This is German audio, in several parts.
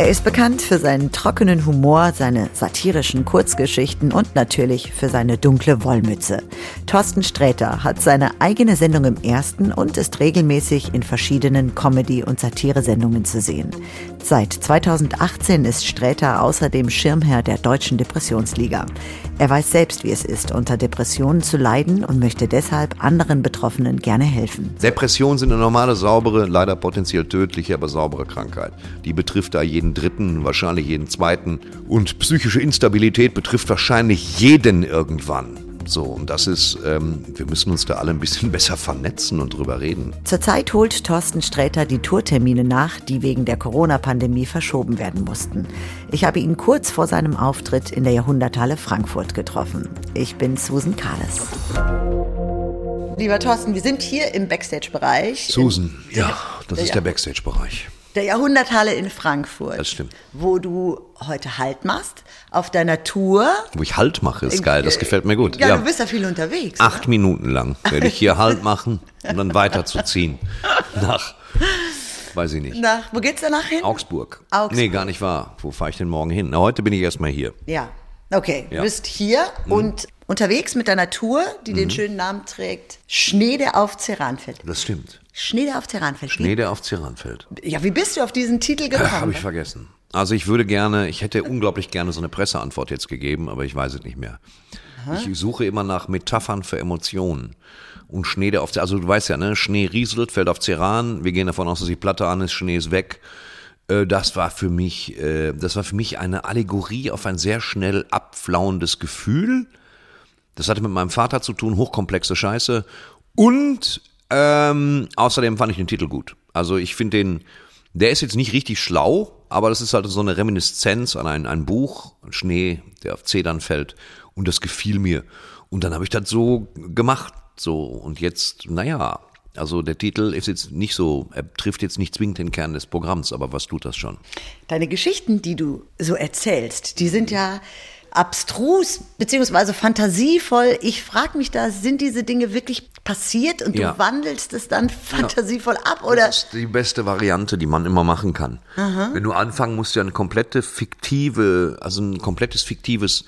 Er ist bekannt für seinen trockenen Humor, seine satirischen Kurzgeschichten und natürlich für seine dunkle Wollmütze. Thorsten Sträter hat seine eigene Sendung im ersten und ist regelmäßig in verschiedenen Comedy- und Satiresendungen zu sehen. Seit 2018 ist Sträter außerdem Schirmherr der Deutschen Depressionsliga. Er weiß selbst, wie es ist, unter Depressionen zu leiden und möchte deshalb anderen Betroffenen gerne helfen. Depressionen sind eine normale, saubere, leider potenziell tödliche, aber saubere Krankheit. Die betrifft da jeden Dritten, wahrscheinlich jeden Zweiten. Und psychische Instabilität betrifft wahrscheinlich jeden irgendwann. So, und das ist, ähm, wir müssen uns da alle ein bisschen besser vernetzen und drüber reden. Zurzeit holt Thorsten Sträter die Tourtermine nach, die wegen der Corona-Pandemie verschoben werden mussten. Ich habe ihn kurz vor seinem Auftritt in der Jahrhunderthalle Frankfurt getroffen. Ich bin Susan Kahles. Lieber Thorsten, wir sind hier im Backstage-Bereich. Susan, ja, das ist der Backstage-Bereich. Der Jahrhunderthalle in Frankfurt. Das stimmt. Wo du heute Halt machst, auf deiner Tour. Wo ich Halt mache, ist geil, das gefällt mir gut. Ja, du bist ja viel unterwegs. Acht Minuten lang werde ich hier Halt machen und dann weiterzuziehen. Nach, weiß ich nicht. Nach, wo geht's danach hin? Augsburg. Augsburg. Nee, gar nicht wahr. Wo fahre ich denn morgen hin? Na, heute bin ich erstmal hier. Ja, okay. Ja. Du bist hier und unterwegs mit deiner Tour, die den schönen Namen trägt Schnee, der auf Ceran fällt. Das stimmt. Schnee, der auf Ceran fällt. Schnee, der auf Ceran fällt. Wie, ja, wie bist du auf diesen Titel gekommen? Habe ich vergessen. Also ich würde gerne, ich hätte unglaublich gerne so eine Presseantwort jetzt gegeben, aber ich weiß es nicht mehr. Ich suche immer nach Metaphern für Emotionen. Und Schnee, der auf, also du weißt ja, ne, Schnee rieselt, fällt auf Ceran, wir gehen davon aus, dass die Platte an ist, Schnee ist weg. Äh, Das war für mich, äh, das war für mich eine Allegorie auf ein sehr schnell abflauendes Gefühl. Das hatte mit meinem Vater zu tun, hochkomplexe Scheiße. Und ähm, außerdem fand ich den Titel gut. Also ich finde den, der ist jetzt nicht richtig schlau, aber das ist halt so eine Reminiszenz an ein, ein Buch, Schnee, der auf Zedern fällt. Und das gefiel mir. Und dann habe ich das so gemacht. So, und jetzt, naja, also der Titel ist jetzt nicht so, er trifft jetzt nicht zwingend den Kern des Programms, aber was tut das schon? Deine Geschichten, die du so erzählst, die sind ja abstrus beziehungsweise fantasievoll. Ich frage mich da, sind diese Dinge wirklich passiert und Ja. du wandelst es dann fantasievoll ab oder? Das ist die beste Variante, die man immer machen kann. Wenn du anfangen musst, ja eine komplette fiktive, also ein komplettes fiktives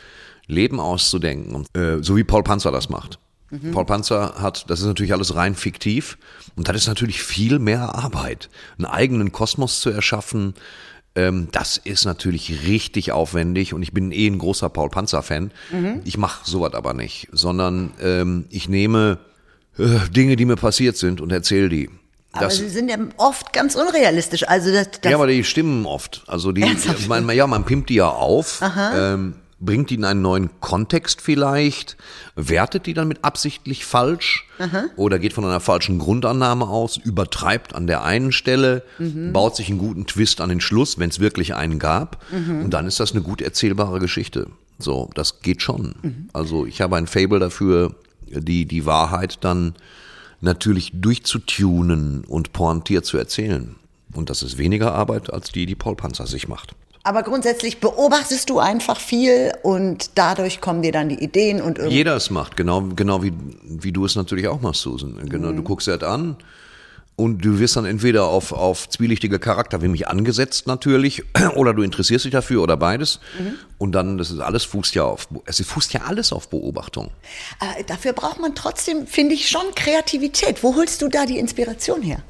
Leben auszudenken, Und, äh, so wie Paul Panzer das macht. Paul Panzer hat, das ist natürlich alles rein fiktiv und das ist natürlich viel mehr Arbeit, einen eigenen Kosmos zu erschaffen. Ähm, das ist natürlich richtig aufwendig und ich bin eh ein großer Paul Panzer-Fan. Ich mache sowas aber nicht, sondern ähm, ich nehme äh, Dinge, die mir passiert sind und erzähle die. Aber Das, sie sind ja oft ganz unrealistisch. Also das, das ja, aber die stimmen oft. Also die, man, ja, man pimpt die ja auf, ähm, bringt die in einen neuen Kontext vielleicht, wertet die dann mit absichtlich falsch oder geht von einer falschen Grundannahme aus, übertreibt an der einen Stelle, Mhm. baut sich einen guten Twist an den Schluss, wenn es wirklich einen gab, Mhm. und dann ist das eine gut erzählbare Geschichte. So, das geht schon. Mhm. Also ich habe ein Fable dafür, die die Wahrheit dann natürlich durchzutunen und pointiert zu erzählen. Und das ist weniger Arbeit als die, die Paul Panzer sich macht. Aber grundsätzlich beobachtest du einfach viel und dadurch kommen dir dann die Ideen und irgendwie. Jeder es macht, genau, genau wie, wie du es natürlich auch machst, Susan. Genau, du guckst es an und du wirst dann entweder auf, auf zwielichtige Charakter wie mich angesetzt natürlich oder du interessierst dich dafür oder beides. Und dann, das ist alles fußt ja auf, es fußt ja alles auf Beobachtung. Aber dafür braucht man trotzdem, finde ich, schon Kreativität. Wo holst du da die Inspiration her?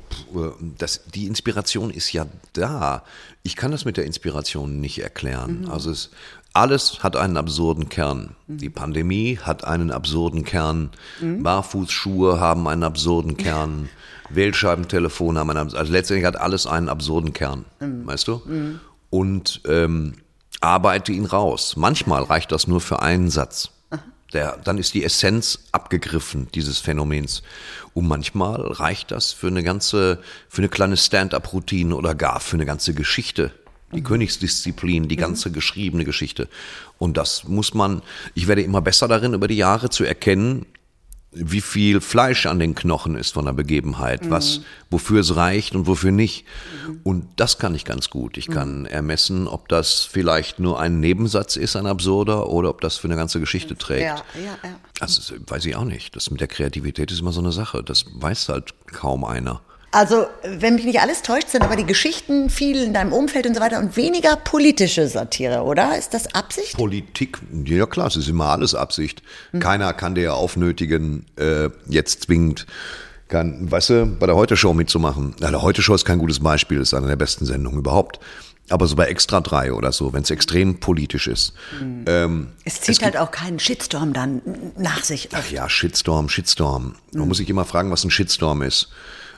Das, die Inspiration ist ja da. Ich kann das mit der Inspiration nicht erklären. Also es, alles hat einen absurden Kern. Die Pandemie hat einen absurden Kern. Barfußschuhe haben einen absurden Kern. Wählscheibentelefone haben einen absurden Also letztendlich hat alles einen absurden Kern. Weißt du? Und ähm, arbeite ihn raus. Manchmal reicht das nur für einen Satz. Der, dann ist die Essenz abgegriffen dieses Phänomens. Und manchmal reicht das für eine ganze, für eine kleine Stand-up-Routine oder gar für eine ganze Geschichte. Die Königsdisziplin, die ganze geschriebene Geschichte. Und das muss man, ich werde immer besser darin, über die Jahre zu erkennen, wie viel Fleisch an den Knochen ist von der Begebenheit, was, wofür es reicht und wofür nicht. Und das kann ich ganz gut. Ich kann ermessen, ob das vielleicht nur ein Nebensatz ist, ein absurder, oder ob das für eine ganze Geschichte trägt. Ja, ja, ja. Das ist, weiß ich auch nicht. Das mit der Kreativität ist immer so eine Sache. Das weiß halt kaum einer. Also, wenn mich nicht alles täuscht, sind aber die Geschichten viel in deinem Umfeld und so weiter und weniger politische Satire, oder? Ist das Absicht? Politik, ja klar, es ist immer alles Absicht. Hm. Keiner kann dir aufnötigen, äh, jetzt zwingend, kann, weißt du, bei der Heute-Show mitzumachen. Ja, der Heute-Show ist kein gutes Beispiel, ist eine der besten Sendungen überhaupt. Aber so bei Extra 3 oder so, wenn es extrem politisch ist. Mhm. Ähm, es zieht es halt auch keinen Shitstorm dann nach sich. Ach ja, Shitstorm, Shitstorm. Man mhm. muss sich immer fragen, was ein Shitstorm ist.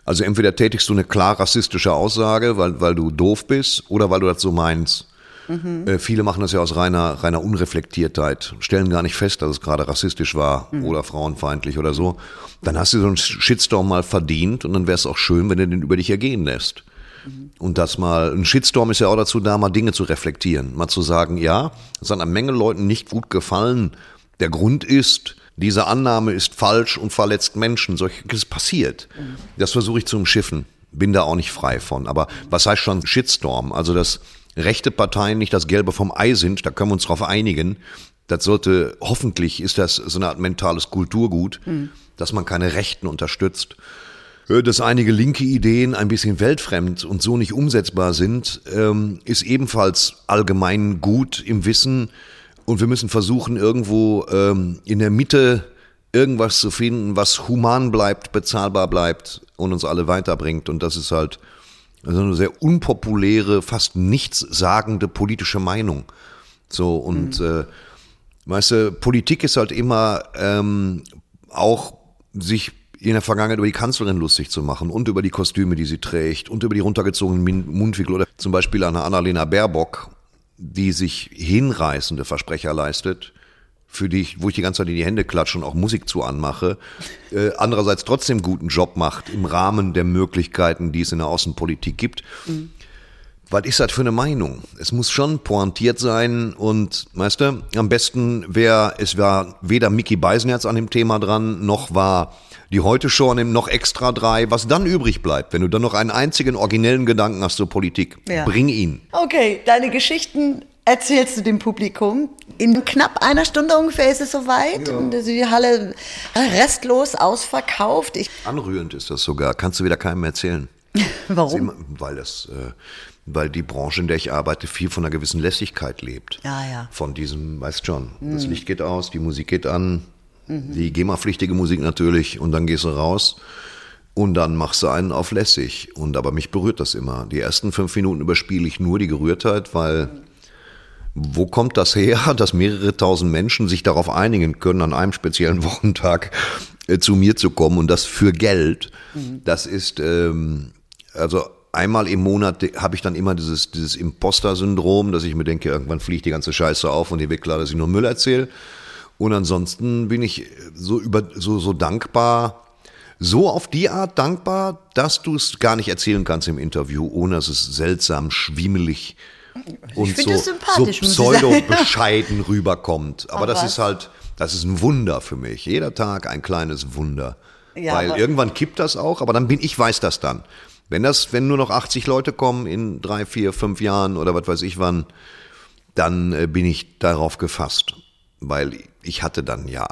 Also entweder tätigst du eine klar rassistische Aussage, weil, weil du doof bist, oder weil du das so meinst. Mhm. Äh, viele machen das ja aus reiner, reiner Unreflektiertheit, stellen gar nicht fest, dass es gerade rassistisch war mhm. oder frauenfeindlich oder so. Dann hast du so einen Shitstorm mal verdient und dann wäre es auch schön, wenn du den über dich ergehen lässt. Mhm. Und das mal, ein Shitstorm ist ja auch dazu da, mal Dinge zu reflektieren, mal zu sagen, ja, es hat einer Menge Leuten nicht gut gefallen. Der Grund ist, diese Annahme ist falsch und verletzt Menschen. Solches passiert. Das versuche ich zu umschiffen. Bin da auch nicht frei von. Aber was heißt schon Shitstorm? Also, dass rechte Parteien nicht das Gelbe vom Ei sind, da können wir uns drauf einigen. Das sollte, hoffentlich ist das so eine Art mentales Kulturgut, mhm. dass man keine Rechten unterstützt. Äh, dass einige linke Ideen ein bisschen weltfremd und so nicht umsetzbar sind, ähm, ist ebenfalls allgemein gut im Wissen, und wir müssen versuchen, irgendwo ähm, in der Mitte irgendwas zu finden, was human bleibt, bezahlbar bleibt und uns alle weiterbringt. Und das ist halt also eine sehr unpopuläre, fast nichtssagende politische Meinung. So, und mhm. äh, weißt du, Politik ist halt immer ähm, auch sich in der Vergangenheit über die Kanzlerin lustig zu machen und über die Kostüme, die sie trägt und über die runtergezogenen Mundwinkel oder zum Beispiel eine Annalena Baerbock die sich hinreißende Versprecher leistet, für die ich, wo ich die ganze Zeit in die Hände klatsche und auch Musik zu anmache, äh, andererseits trotzdem guten Job macht im Rahmen der Möglichkeiten, die es in der Außenpolitik gibt. Mhm. Was ist das für eine Meinung? Es muss schon pointiert sein und, weißt du, am besten wäre, es war weder Mickey Beisenherz an dem Thema dran, noch war die heute schon noch extra drei, was dann übrig bleibt, wenn du dann noch einen einzigen originellen Gedanken hast zur Politik, ja. bring ihn. Okay, deine Geschichten erzählst du dem Publikum. In knapp einer Stunde ungefähr ist es soweit ja. und die Halle restlos ausverkauft. Ich Anrührend ist das sogar, kannst du wieder keinem erzählen. Warum? Immer, weil das, äh, weil die Branche, in der ich arbeite, viel von einer gewissen Lässigkeit lebt. Ja, ja. Von diesem, weißt schon, mhm. das Licht geht aus, die Musik geht an, die GEMA-pflichtige Musik natürlich und dann gehst du raus und dann machst du einen auf lässig. Und aber mich berührt das immer. Die ersten fünf Minuten überspiele ich nur die Gerührtheit, weil wo kommt das her, dass mehrere tausend Menschen sich darauf einigen können, an einem speziellen Wochentag äh, zu mir zu kommen und das für Geld? Mhm. Das ist, ähm, also einmal im Monat habe ich dann immer dieses, dieses Imposter-Syndrom, dass ich mir denke, irgendwann fliegt die ganze Scheiße auf und dir wird klar, dass ich nur Müll erzähle. Und ansonsten bin ich so über so so dankbar, so auf die Art dankbar, dass du es gar nicht erzählen kannst im Interview, ohne dass es seltsam schwimmelig und so, so pseudo bescheiden rüberkommt. Aber Ach, das was? ist halt, das ist ein Wunder für mich. Jeder Tag ein kleines Wunder. Ja, Weil irgendwann kippt das auch, aber dann bin ich weiß das dann. Wenn das, wenn nur noch 80 Leute kommen in drei, vier, fünf Jahren oder was weiß ich wann, dann äh, bin ich darauf gefasst weil ich hatte dann ja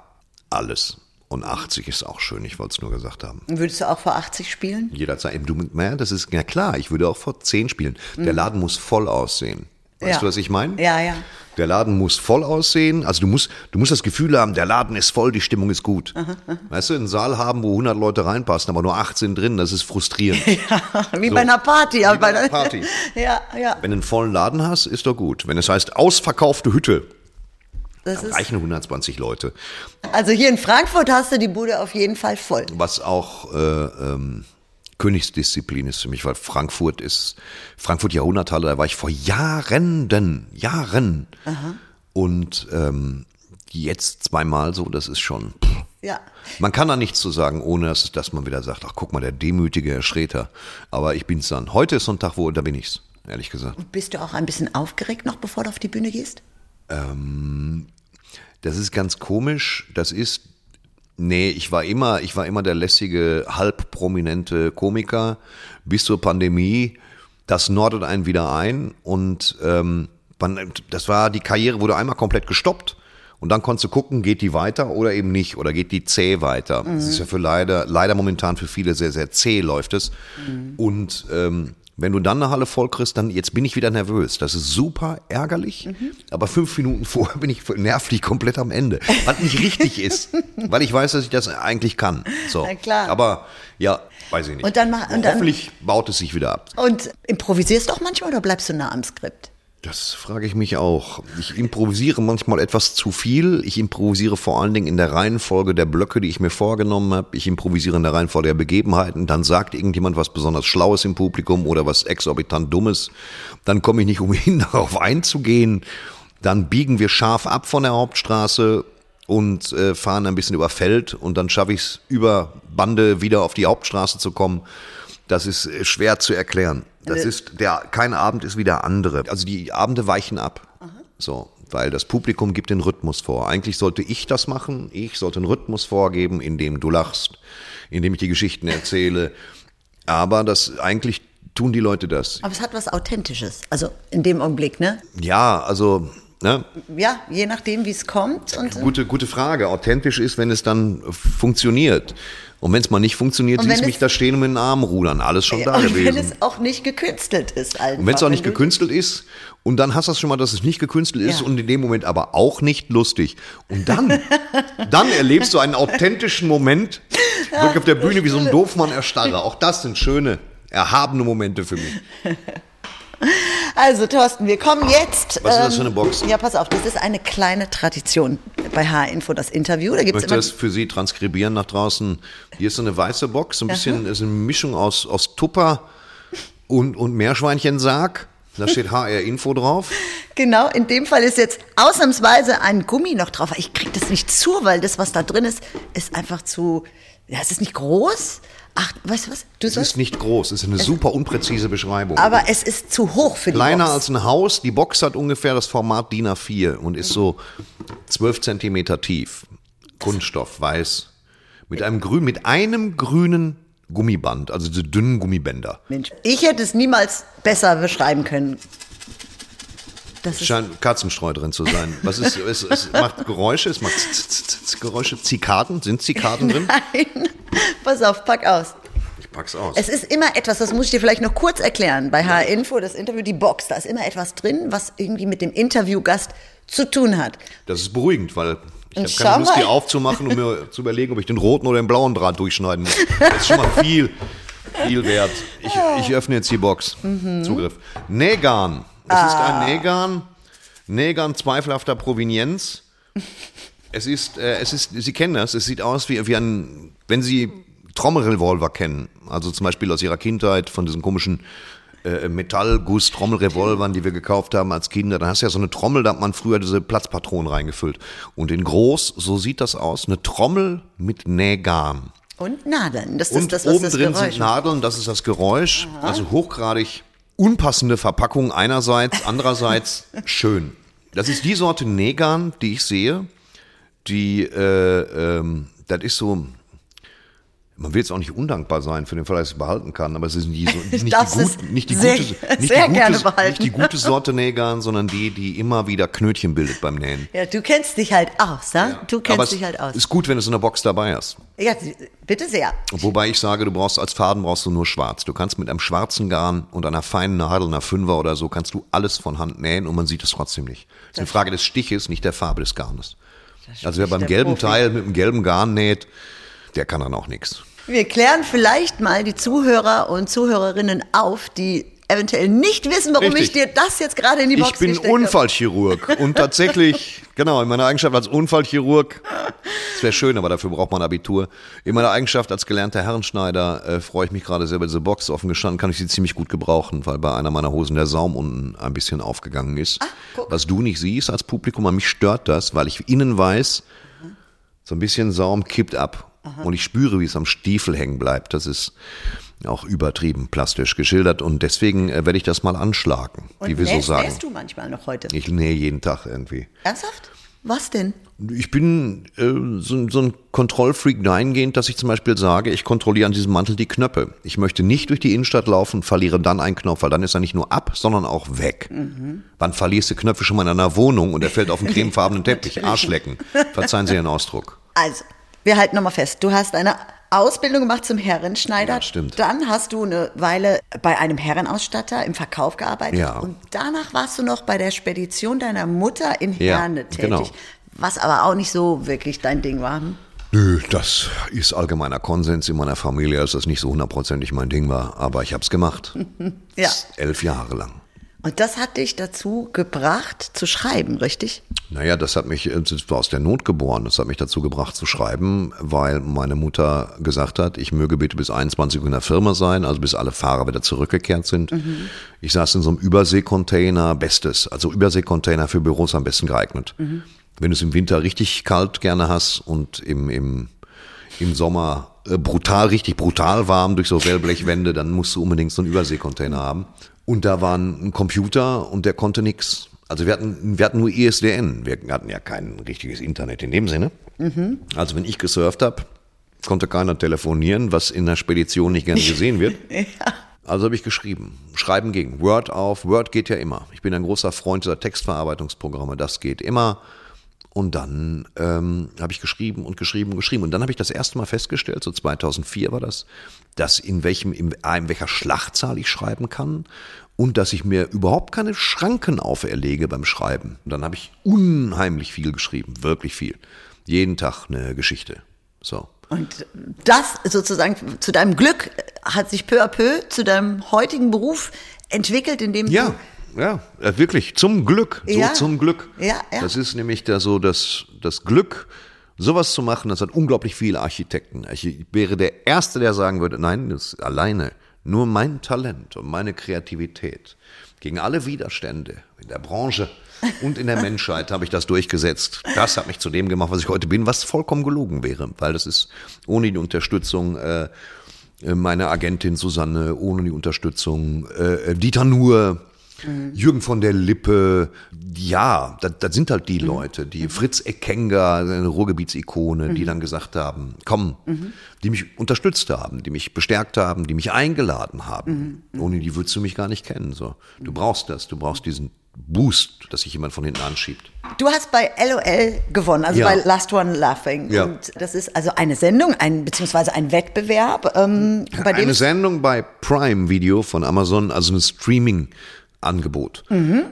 alles. Und 80 ist auch schön, ich wollte es nur gesagt haben. Würdest du auch vor 80 spielen? Jederzeit. Du, naja, das ist ja klar, ich würde auch vor 10 spielen. Der mhm. Laden muss voll aussehen. Weißt ja. du, was ich meine? Ja, ja. Der Laden muss voll aussehen. Also du musst, du musst das Gefühl haben, der Laden ist voll, die Stimmung ist gut. Aha, aha. Weißt du, einen Saal haben, wo 100 Leute reinpassen, aber nur 18 drin, das ist frustrierend. ja, wie so. bei einer Party. Wie bei einer Party. ja, ja. Wenn du einen vollen Laden hast, ist doch gut. Wenn es heißt ausverkaufte Hütte, das da reichen 120 Leute. Also hier in Frankfurt hast du die Bude auf jeden Fall voll. Was auch äh, ähm, Königsdisziplin ist für mich, weil Frankfurt ist, Frankfurt Jahrhunderthalle, da war ich vor Jahren, Jahren. Aha. Und ähm, jetzt zweimal so, das ist schon. Pff. Ja. Man kann da nichts zu sagen, ohne dass, dass man wieder sagt, ach guck mal, der demütige Herr Schreter. Aber ich bin's dann. Heute ist so ein Tag, wo, da bin ich's, ehrlich gesagt. Bist du auch ein bisschen aufgeregt noch, bevor du auf die Bühne gehst? Ähm, das ist ganz komisch. Das ist, nee, ich war immer, ich war immer der lässige, halb prominente Komiker bis zur Pandemie. Das nordet einen wieder ein und ähm, man, das war die Karriere wurde einmal komplett gestoppt Und dann konntest du gucken, geht die weiter oder eben nicht oder geht die zäh weiter. Das ist ja für leider, leider momentan für viele sehr, sehr zäh läuft es. Und ähm, wenn du dann eine Halle voll kriegst, dann jetzt bin ich wieder nervös. Das ist super ärgerlich, aber fünf Minuten vorher bin ich nervlich komplett am Ende. Was nicht richtig ist, weil ich weiß, dass ich das eigentlich kann. So. Na klar. Aber ja, weiß ich nicht. Und dann mach- und dann- Hoffentlich baut es sich wieder ab. Und improvisierst du auch manchmal oder bleibst du nah am Skript? Das frage ich mich auch. Ich improvisiere manchmal etwas zu viel. Ich improvisiere vor allen Dingen in der Reihenfolge der Blöcke, die ich mir vorgenommen habe. Ich improvisiere in der Reihenfolge der Begebenheiten. Dann sagt irgendjemand was besonders Schlaues im Publikum oder was exorbitant Dummes. Dann komme ich nicht umhin, darauf einzugehen. Dann biegen wir scharf ab von der Hauptstraße und äh, fahren ein bisschen über Feld und dann schaffe ich es über Bande wieder auf die Hauptstraße zu kommen. Das ist äh, schwer zu erklären. Das ist der kein Abend ist wie der andere. Also die Abende weichen ab. So, weil das Publikum gibt den Rhythmus vor. Eigentlich sollte ich das machen. Ich sollte einen Rhythmus vorgeben, in dem du lachst, in dem ich die Geschichten erzähle. Aber das eigentlich tun die Leute das. Aber es hat was Authentisches. Also in dem Augenblick, ne? Ja, also ne, Ja, je nachdem, wie es kommt. Und, Gute, gute Frage. Authentisch ist, wenn es dann funktioniert. Und wenn es mal nicht funktioniert, wenn siehst du mich da stehen und mit den Armen rudern. Alles schon da und wenn gewesen. es auch nicht gekünstelt ist. Einfach, Und wenn es auch nicht gekünstelt ist, und dann hast du es schon mal, dass es nicht gekünstelt ist Ja. und in dem Moment aber auch nicht lustig. Und dann, dann erlebst du einen authentischen Moment, wirklich auf der Bühne wie so ein Doofmann erstarre. Auch das sind schöne, erhabene Momente für mich. Also Thorsten, wir kommen jetzt. ähm, Was ist das für eine Box? Ja, pass auf, das ist eine kleine Tradition bei H-Info, das Interview. Da Ich gibt es möchte immer. das für Sie transkribieren nach draußen. Hier ist so eine weiße Box, so ein bisschen, ist eine Mischung aus, aus Tupper und, und Meerschweinchensarg. Da steht HR-Info drauf. Genau, in dem Fall ist jetzt ausnahmsweise ein Gummi noch drauf. Ich krieg das nicht zu, weil das, was da drin ist, ist einfach zu. Ja, es ist nicht groß. Ach, weißt du was? Du Es sollst. ist nicht groß, es ist eine super unpräzise Beschreibung. Aber es ist zu hoch für die Kleiner Box. als ein Haus. Die Box hat ungefähr das Format DIN A4 und ist so 12 Zentimeter tief. Kunststoff, weiß. Mit einem grün, mit einem grünen Gummiband, also diese dünnen Gummibänder. Mensch, ich hätte es niemals besser beschreiben können. Das Scheint Katzenstreu drin zu sein. Was ist, es, es macht Geräusche, es macht z- z- z- z- Geräusche. Zikaden, sind Zikaden drin? Nein. Pass auf, pack aus. Ich pack's aus. Es ist immer etwas, das muss ich dir vielleicht noch kurz erklären. Bei H-Info, das Interview, die Box, da ist immer etwas drin, was irgendwie mit dem Interviewgast zu tun hat. Das ist beruhigend, weil ich habe keine Lust, die aufzumachen, um mir zu überlegen, ob ich den roten oder den blauen Draht durchschneiden muss. Das ist schon mal viel, viel wert. Ich, ich öffne jetzt die Box. Mhm. Zugriff. Negan. Es ist Ah. ein Negan. Negan zweifelhafter Provenienz. Es ist, äh, es ist, Sie kennen das, es sieht aus wie, wie ein, wenn Sie Trommelrevolver kennen, also zum Beispiel aus Ihrer Kindheit von diesen komischen äh, Metallguss-Trommelrevolvern, die wir gekauft haben als Kinder, dann hast du ja so eine Trommel, da hat man früher diese Platzpatronen reingefüllt. Und in groß, so sieht das aus, eine Trommel mit Nähgarn. Und Nadeln. Das ist Und das, was oben das drin Geräusch sind Nadeln, das ist das Geräusch. Also hochgradig unpassende Verpackung einerseits, andererseits schön. Das ist die Sorte Negan, die ich sehe, die, äh, ähm, das ist so, man will jetzt auch nicht undankbar sein für den Fall, dass ich es behalten kann, aber es ist nie so, nicht, die, darfst es gut, nicht die sehr- gute, nicht sehr die gerne gute, behalten. nicht die gute Sorte Negan, sondern die, die immer wieder Knötchen bildet beim Nähen. Ja, du kennst dich halt aus, ne? Du kennst aber dich halt aus. ist gut, wenn es in der Box dabei ist. Ja, bitte sehr. Wobei ich sage, du brauchst als Faden brauchst du nur schwarz. Du kannst mit einem schwarzen Garn und einer feinen Nadel, einer Fünfer oder so, kannst du alles von Hand nähen und man sieht es trotzdem nicht. Es ist eine Frage des Stiches, nicht der Farbe des Garnes. Also wer beim gelben Profi. Teil mit dem gelben Garn näht, der kann dann auch nichts. Wir klären vielleicht mal die Zuhörer und Zuhörerinnen auf, die eventuell nicht wissen, warum Richtig. ich dir das jetzt gerade in die Box Ich bin gesteckt habe. Unfallchirurg und tatsächlich, genau, in meiner Eigenschaft als Unfallchirurg, das wäre schön, aber dafür braucht man Abitur. In meiner Eigenschaft als gelernter Herrenschneider äh, freue ich mich gerade sehr über diese Box. Offen gestanden kann ich sie ziemlich gut gebrauchen, weil bei einer meiner Hosen der Saum unten ein bisschen aufgegangen ist. guck. Was du nicht siehst als Publikum, an mich stört das, weil ich innen weiß, so ein bisschen Saum kippt ab. Und ich spüre, wie es am Stiefel hängen bleibt. Das ist auch übertrieben plastisch geschildert und deswegen äh, werde ich das mal anschlagen, Und wie wir so sagen. nähst du manchmal noch heute? Ich nähe jeden Tag irgendwie. Ernsthaft? Was denn? Ich bin äh, so, so ein Kontrollfreak dahingehend, dass ich zum Beispiel sage, ich kontrolliere an diesem Mantel die Knöpfe. Ich möchte nicht durch die Innenstadt laufen und verliere dann einen Knopf, weil dann ist er nicht nur ab, sondern auch weg. Mhm. Wann verlierst du Knöpfe schon mal in einer Wohnung und er fällt auf einen cremefarbenen Teppich? Arschlecken. Verzeihen Sie den Ausdruck. Also, wir halten nochmal fest. Du hast eine Ausbildung gemacht zum Herrenschneider. Ja, stimmt. Dann hast du eine Weile bei einem Herrenausstatter im Verkauf gearbeitet. Ja. Und danach warst du noch bei der Spedition deiner Mutter in Ja, Herne tätig. genau. Was aber auch nicht so wirklich dein Ding war. hm? Nö, das ist allgemeiner Konsens in meiner Familie, dass das nicht so hundertprozentig mein Ding war. Aber ich habe es gemacht. Ja. Elf Jahre lang. Und das hat dich dazu gebracht, zu schreiben, richtig? Naja, das hat mich, das war aus der Not geboren. Das hat mich dazu gebracht zu schreiben, weil meine Mutter gesagt hat, ich möge bitte bis 21 Uhr in der Firma sein, also bis alle Fahrer wieder zurückgekehrt sind. Ich saß in so einem Überseekontainer, bestes, also Überseekontainer für Büros am besten geeignet. Wenn du es im Winter richtig kalt gerne hast und im, im, im Sommer äh, brutal, richtig brutal warm durch so Wellblechwände, dann musst du unbedingt so einen Überseekontainer haben. Und da war ein Computer und der konnte nix. Also wir hatten, wir hatten nur ISDN. Wir hatten ja kein richtiges Internet in dem Sinne. Also wenn ich gesurft habe, konnte keiner telefonieren, was in der Spedition nicht gerne gesehen wird. Also habe ich geschrieben. Schreiben ging. Word auf. Word geht ja immer. Ich bin ein großer Freund dieser Textverarbeitungsprogramme. Das geht immer. Und dann ähm, habe ich geschrieben und geschrieben und geschrieben. Und dann habe ich das erste Mal festgestellt, so 2004 war das, dass in welchem, in, A, in welcher Schlachtzahl ich schreiben kann und dass ich mir überhaupt keine Schranken auferlege beim Schreiben. Und dann habe ich unheimlich viel geschrieben, wirklich viel. Jeden Tag eine Geschichte. So. Und das sozusagen zu deinem Glück hat sich peu à peu zu deinem heutigen Beruf entwickelt, in dem Ja, ja, äh, wirklich, zum Glück, so Ja. zum Glück. Ja, ja. Das ist nämlich da so das, das Glück, sowas zu machen, das hat unglaublich viele Architekten. Ich wäre der Erste, der sagen würde, nein, das ist alleine nur mein Talent und meine Kreativität gegen alle Widerstände in der Branche und in der Menschheit habe ich das durchgesetzt. Das hat mich zu dem gemacht, was ich heute bin, was vollkommen gelogen wäre, weil das ist ohne die Unterstützung äh, äh, meine Agentin Susanne, ohne die Unterstützung äh, Dieter Nuhr, Jürgen von der Lippe, ja, das, das sind halt die Leute, die Fritz Eckenger, eine Ruhrgebietsikone, die dann gesagt haben, komm, die mich unterstützt haben, die mich bestärkt haben, die mich eingeladen haben. Ohne die würdest du mich gar nicht kennen. So. Du brauchst das, du brauchst diesen Boost, dass sich jemand von hinten anschiebt. Du hast bei LOL gewonnen, also Ja. bei Last One Laughing. Ja. Und das ist also eine Sendung, ein, beziehungsweise ein Wettbewerb, ähm, bei dem Eine Sendung bei Prime Video von Amazon, also ein Streaming-Angebot.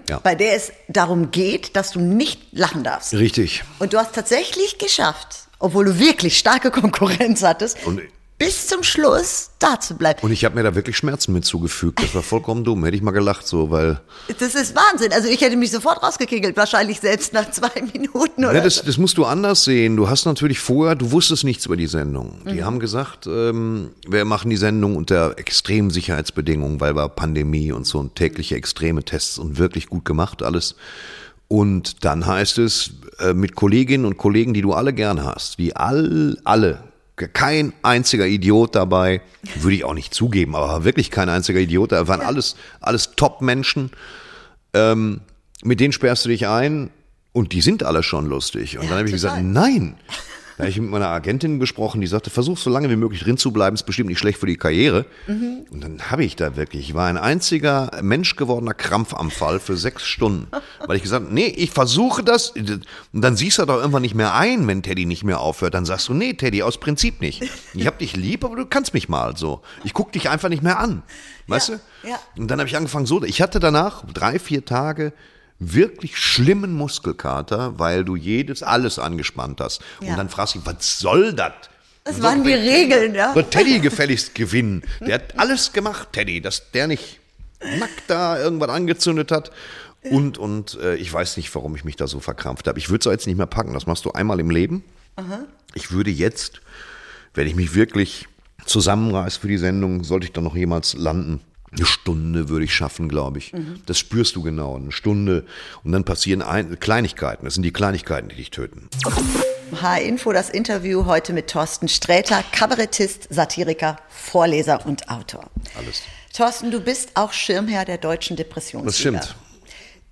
Ja. bei der es darum geht, dass du nicht lachen darfst. Richtig. Und du hast tatsächlich geschafft, obwohl du wirklich starke Konkurrenz hattest, Und- bis zum Schluss da zu bleiben. Und ich habe mir da wirklich Schmerzen mit zugefügt. Das war vollkommen dumm. Hätte ich mal gelacht, so, weil. Das ist Wahnsinn. Also ich hätte mich sofort rausgekegelt, wahrscheinlich selbst nach zwei Minuten oder Ja, das, das musst du anders sehen. Du hast natürlich vorher, du wusstest nichts über die Sendung. Mhm. Die haben gesagt, ähm, wir machen die Sendung unter extremen Sicherheitsbedingungen, weil war Pandemie und so und tägliche extreme Tests und wirklich gut gemacht alles. Und dann heißt es, äh, mit Kolleginnen und Kollegen, die du alle gerne hast, die all, alle, kein einziger Idiot dabei, würde ich auch nicht zugeben, aber wirklich kein einziger Idiot, da waren alles, alles Top-Menschen ähm, mit denen sperrst du dich ein und die sind alle schon lustig. Und Ja, dann habe ich total. gesagt, nein. Da habe ich mit meiner Agentin besprochen, die sagte, versuch so lange wie möglich drin zu bleiben, ist bestimmt nicht schlecht für die Karriere. Mhm. Und dann habe ich da wirklich, ich war ein einziger Mensch gewordener Krampfanfall für sechs Stunden. Weil ich gesagt habe, nee, ich versuche das. Und dann siehst du doch irgendwann nicht mehr ein, wenn Teddy nicht mehr aufhört. Dann sagst du, nee, Teddy, aus Prinzip nicht. Ich habe dich lieb, aber du kannst mich mal so. Ich guck dich einfach nicht mehr an. Weißt Ja, du? ja. Und dann habe ich angefangen so, ich hatte danach drei, vier Tage wirklich schlimmen Muskelkater, weil du jedes, alles angespannt hast. Ja. Und dann fragst du dich, was soll das? Das waren die Regeln, ja. Wird Teddy gefälligst gewinnen. Der hat alles gemacht, Teddy, dass der nicht nackt da irgendwas angezündet hat. Und, und äh, ich weiß nicht, warum ich mich da so verkrampft habe. Ich würde es jetzt nicht mehr packen. Das machst du einmal im Leben. Ich würde jetzt, wenn ich mich wirklich zusammenreiße für die Sendung, sollte ich dann noch jemals landen. Eine Stunde würde ich schaffen, glaube ich. Das spürst du genau. Eine Stunde. Und dann passieren ein, Kleinigkeiten. Das sind die Kleinigkeiten, die dich töten. H-Info, das Interview heute mit Thorsten Sträter, Kabarettist, Satiriker, Vorleser und Autor. Alles. Thorsten, du bist auch Schirmherr der Deutschen Depressionsliga. Das stimmt.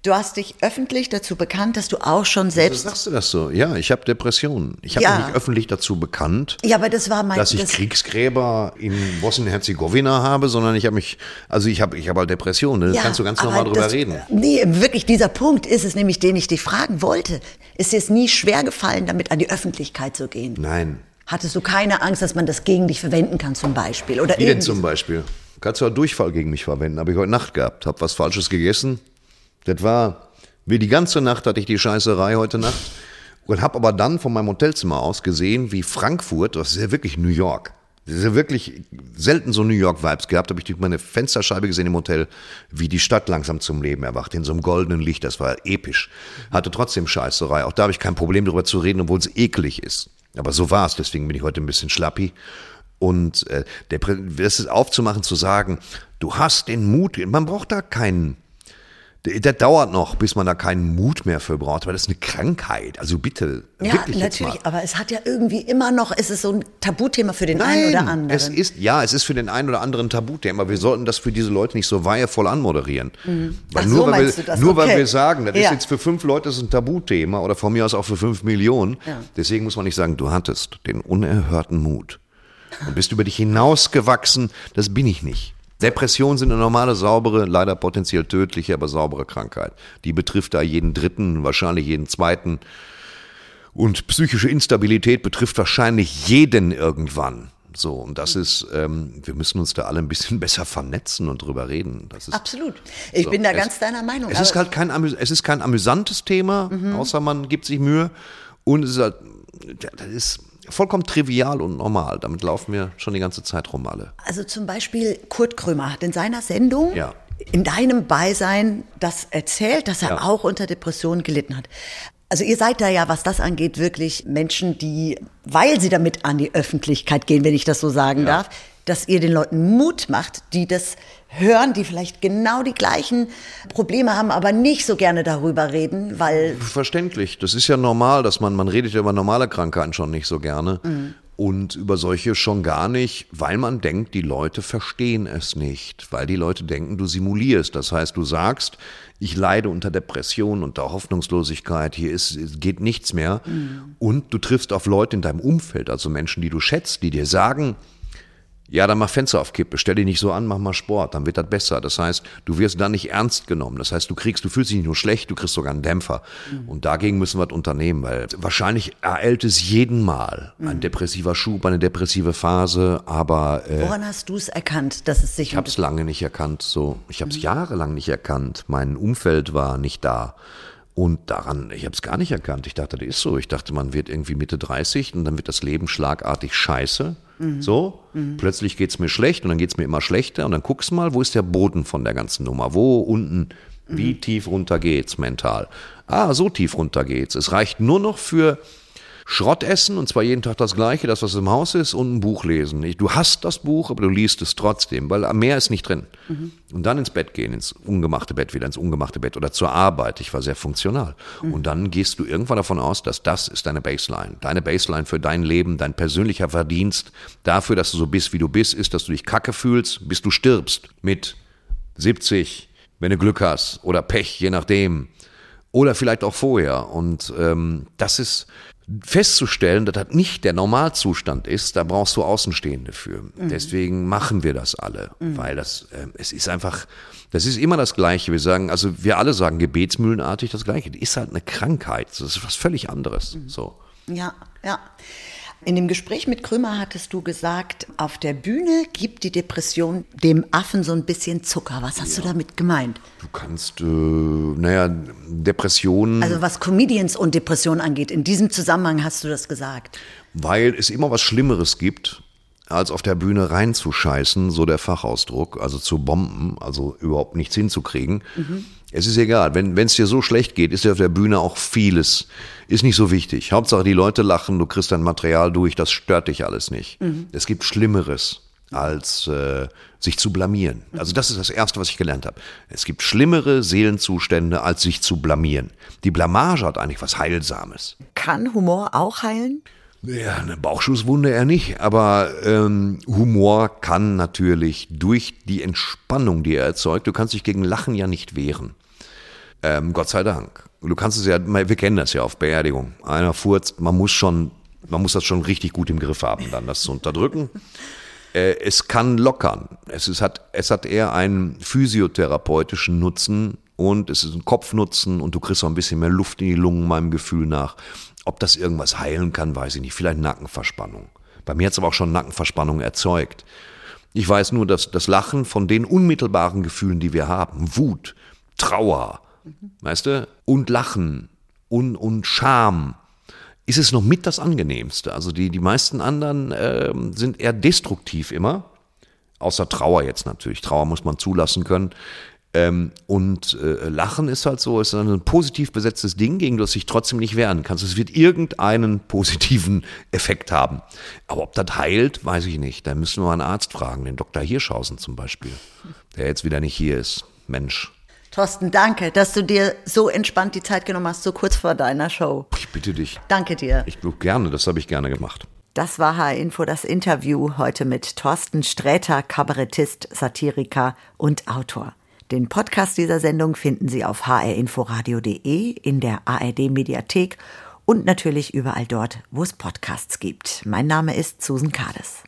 Du hast dich öffentlich dazu bekannt, dass du auch schon selbst. Wieso sagst du das so? Ja, ich habe Depressionen. Ich habe Ja. mich öffentlich dazu bekannt, Ja, aber das war mein. dass ich das, Kriegsgräber in Bosnien-Herzegowina habe, sondern ich habe mich, also ich habe ich habe halt Depressionen. Da ja, kannst du ganz normal drüber das, reden. Nee, wirklich, dieser Punkt ist es nämlich, den ich dich fragen wollte. Ist dir es nie schwer gefallen, damit an die Öffentlichkeit zu gehen? Nein. Hattest du keine Angst, dass man das gegen dich verwenden kann, zum Beispiel? Oder Wie denn zum Beispiel? Kannst du auch Durchfall gegen mich verwenden. Habe ich heute Nacht gehabt. Habe was Falsches gegessen. Das war, wie die ganze Nacht hatte ich die Scheißerei heute Nacht. Und habe aber dann von meinem Hotelzimmer aus gesehen, wie Frankfurt, das ist ja wirklich New York. Das ist ja wirklich selten so New York-Vibes gehabt. Habe ich durch meine Fensterscheibe gesehen im Hotel, wie die Stadt langsam zum Leben erwacht. In so einem goldenen Licht. Das war episch. Hatte trotzdem Scheißerei. Auch da habe ich kein Problem darüber zu reden, obwohl es eklig ist. Aber so war es. Deswegen bin ich heute ein bisschen schlappi. Und äh, der, das ist aufzumachen, zu sagen, du hast den Mut, man braucht da keinen, der, der dauert noch, bis man da keinen Mut mehr für braucht, weil das ist eine Krankheit. Also bitte, Ja, natürlich, aber es hat ja irgendwie immer noch, ist es so ein Tabuthema für den einen oder anderen. es ist, ja, es ist für den einen oder anderen ein Tabuthema. Wir sollten das für diese Leute nicht so weihevoll anmoderieren. Weil Mhm. Ach so, nur, weil, meinst wir, das? nur weil Okay. wir sagen, das ist Ja. jetzt für fünf Leute ist ein Tabuthema oder von mir aus auch für fünf Millionen. Ja. Deswegen muss man nicht sagen, du hattest den unerhörten Mut und bist über dich hinausgewachsen. Das bin ich nicht. Depressionen sind eine normale, saubere, leider potenziell tödliche, aber saubere Krankheit. Die betrifft da jeden dritten, wahrscheinlich jeden zweiten. Und psychische Instabilität betrifft wahrscheinlich jeden irgendwann. So, und das ist, ähm, wir müssen uns da alle ein bisschen besser vernetzen und drüber reden. Das ist, Absolut. Ich So, bin da es- ganz deiner Meinung. es ist halt kein, es ist kein amüsantes Thema, Mhm. außer man gibt sich Mühe. Und es ist halt, das ist vollkommen trivial und normal. Damit laufen wir schon die ganze Zeit rum alle. Also zum Beispiel Kurt Krömer hat in seiner Sendung Ja. in deinem Beisein das erzählt, dass er Ja. auch unter Depressionen gelitten hat. Also ihr seid da ja, was das angeht, wirklich Menschen, die, weil sie damit an die Öffentlichkeit gehen, wenn ich das so sagen darf, dass ihr den Leuten Mut macht, die das hören, die vielleicht genau die gleichen Probleme haben, aber nicht so gerne darüber reden, weil Verständlich. Das ist ja normal, dass man, man redet ja über normale Krankheiten schon nicht so gerne. Und über solche schon gar nicht, weil man denkt, die Leute verstehen es nicht. Weil die Leute denken, du simulierst. Das heißt, du sagst, ich leide unter Depression, unter Hoffnungslosigkeit, hier ist, geht nichts mehr. Und du triffst auf Leute in deinem Umfeld, also Menschen, die du schätzt, die dir sagen, ja, dann mach Fenster auf Kippe, stell dich nicht so an, mach mal Sport, dann wird das besser. Das heißt, du wirst dann nicht ernst genommen. Das heißt, du kriegst, du fühlst dich nicht nur schlecht, du kriegst sogar einen Dämpfer. Und dagegen müssen wir was unternehmen, weil wahrscheinlich ereilt es jeden Mal ein depressiver Schub, eine depressive Phase, aber äh, woran hast du es erkannt, dass es sich ich habe es lange nicht erkannt. So, ich habe es jahrelang nicht erkannt. Mein Umfeld war nicht da. Und daran, ich habe es gar nicht erkannt. Ich dachte, das ist so. Ich dachte, man wird irgendwie Mitte 30 und dann wird das Leben schlagartig scheiße. So, plötzlich geht's mir schlecht und dann geht's mir immer schlechter. Und dann guckst mal, wo ist der Boden von der ganzen Nummer? Wo unten, wie tief runter geht's mental? Ah, so tief runter geht's. Es reicht nur noch für Schrott essen, und zwar jeden Tag das Gleiche, das, was im Haus ist, und ein Buch lesen. Du hast das Buch, aber du liest es trotzdem, weil mehr ist nicht drin. Und dann ins Bett gehen, ins ungemachte Bett, wieder ins ungemachte Bett oder zur Arbeit. Ich war sehr funktional. Und dann gehst du irgendwann davon aus, dass das ist deine Baseline. Deine Baseline für dein Leben, dein persönlicher Verdienst dafür, dass du so bist, wie du bist, ist, dass du dich kacke fühlst, bis du stirbst. Mit 70, wenn du Glück hast, oder Pech, je nachdem. Oder vielleicht auch vorher. Und ähm, das ist festzustellen, dass das nicht der Normalzustand ist, da brauchst du Außenstehende für. Deswegen machen wir das alle, weil das, äh, es ist einfach, das ist immer das Gleiche. Wir sagen, also wir alle sagen gebetsmühlenartig das Gleiche. Die ist halt eine Krankheit. Das ist was völlig anderes. So. Ja, ja. In dem Gespräch mit Krömer hattest du gesagt, auf der Bühne gibt die Depression dem Affen so ein bisschen Zucker. Was hast du damit gemeint? Du kannst, äh, naja, Depressionen. Also was Comedians und Depression angeht, in diesem Zusammenhang hast du das gesagt. weil es immer was Schlimmeres gibt, als auf der Bühne reinzuscheißen, so der Fachausdruck, also zu bomben, also überhaupt nichts hinzukriegen. Es ist egal, wenn es dir so schlecht geht, ist ja auf der Bühne auch vieles, ist nicht so wichtig. Hauptsache die Leute lachen, du kriegst dein Material durch, das stört dich alles nicht. Es gibt Schlimmeres als äh, sich zu blamieren. Also das ist das Erste, was ich gelernt habe. Es gibt schlimmere Seelenzustände, als sich zu blamieren. Die Blamage hat eigentlich was Heilsames. Kann Humor auch heilen? Ja, eine Bauchschusswunde eher nicht, aber ähm, Humor kann natürlich durch die Entspannung, die er erzeugt, du kannst dich gegen Lachen ja nicht wehren. Ähm, Gott sei Dank. Du kannst es ja, wir kennen das ja auf Beerdigung. Einer furzt, man muss schon, man muss das schon richtig gut im Griff haben, dann das zu unterdrücken. Äh, es kann lockern. Es, ist, hat, es hat eher einen physiotherapeutischen Nutzen und es ist ein Kopfnutzen und du kriegst auch ein bisschen mehr Luft in die Lungen, meinem Gefühl nach. Ob das irgendwas heilen kann, weiß ich nicht. Vielleicht Nackenverspannung. Bei mir hat es aber auch schon Nackenverspannung erzeugt. Ich weiß nur, dass das Lachen von den unmittelbaren Gefühlen, die wir haben, Wut, Trauer, mhm. weißt du, und Lachen und, und Scham, ist es noch mit das angenehmste. Also die, die meisten anderen äh, sind eher destruktiv immer, außer Trauer jetzt natürlich. Trauer muss man zulassen können. Ähm, und äh, Lachen ist halt so, ist ein positiv besetztes Ding, gegen das sich trotzdem nicht wehren kannst. Es wird irgendeinen positiven Effekt haben. Aber ob das heilt, weiß ich nicht. Da müssen wir einen Arzt fragen, den Dr. Hirschhausen zum Beispiel, der jetzt wieder nicht hier ist. Mensch. Thorsten, danke, dass du dir so entspannt die Zeit genommen hast, so kurz vor deiner Show. Ich bitte dich. Danke dir. Ich gerne, das habe ich gerne gemacht. Das war H-Info, das Interview heute mit Thorsten Sträter, Kabarettist, Satiriker und Autor. Den Podcast dieser Sendung finden Sie auf hrinforadio.de, in der ARD Mediathek und natürlich überall dort, wo es Podcasts gibt. Mein Name ist Susan Kades.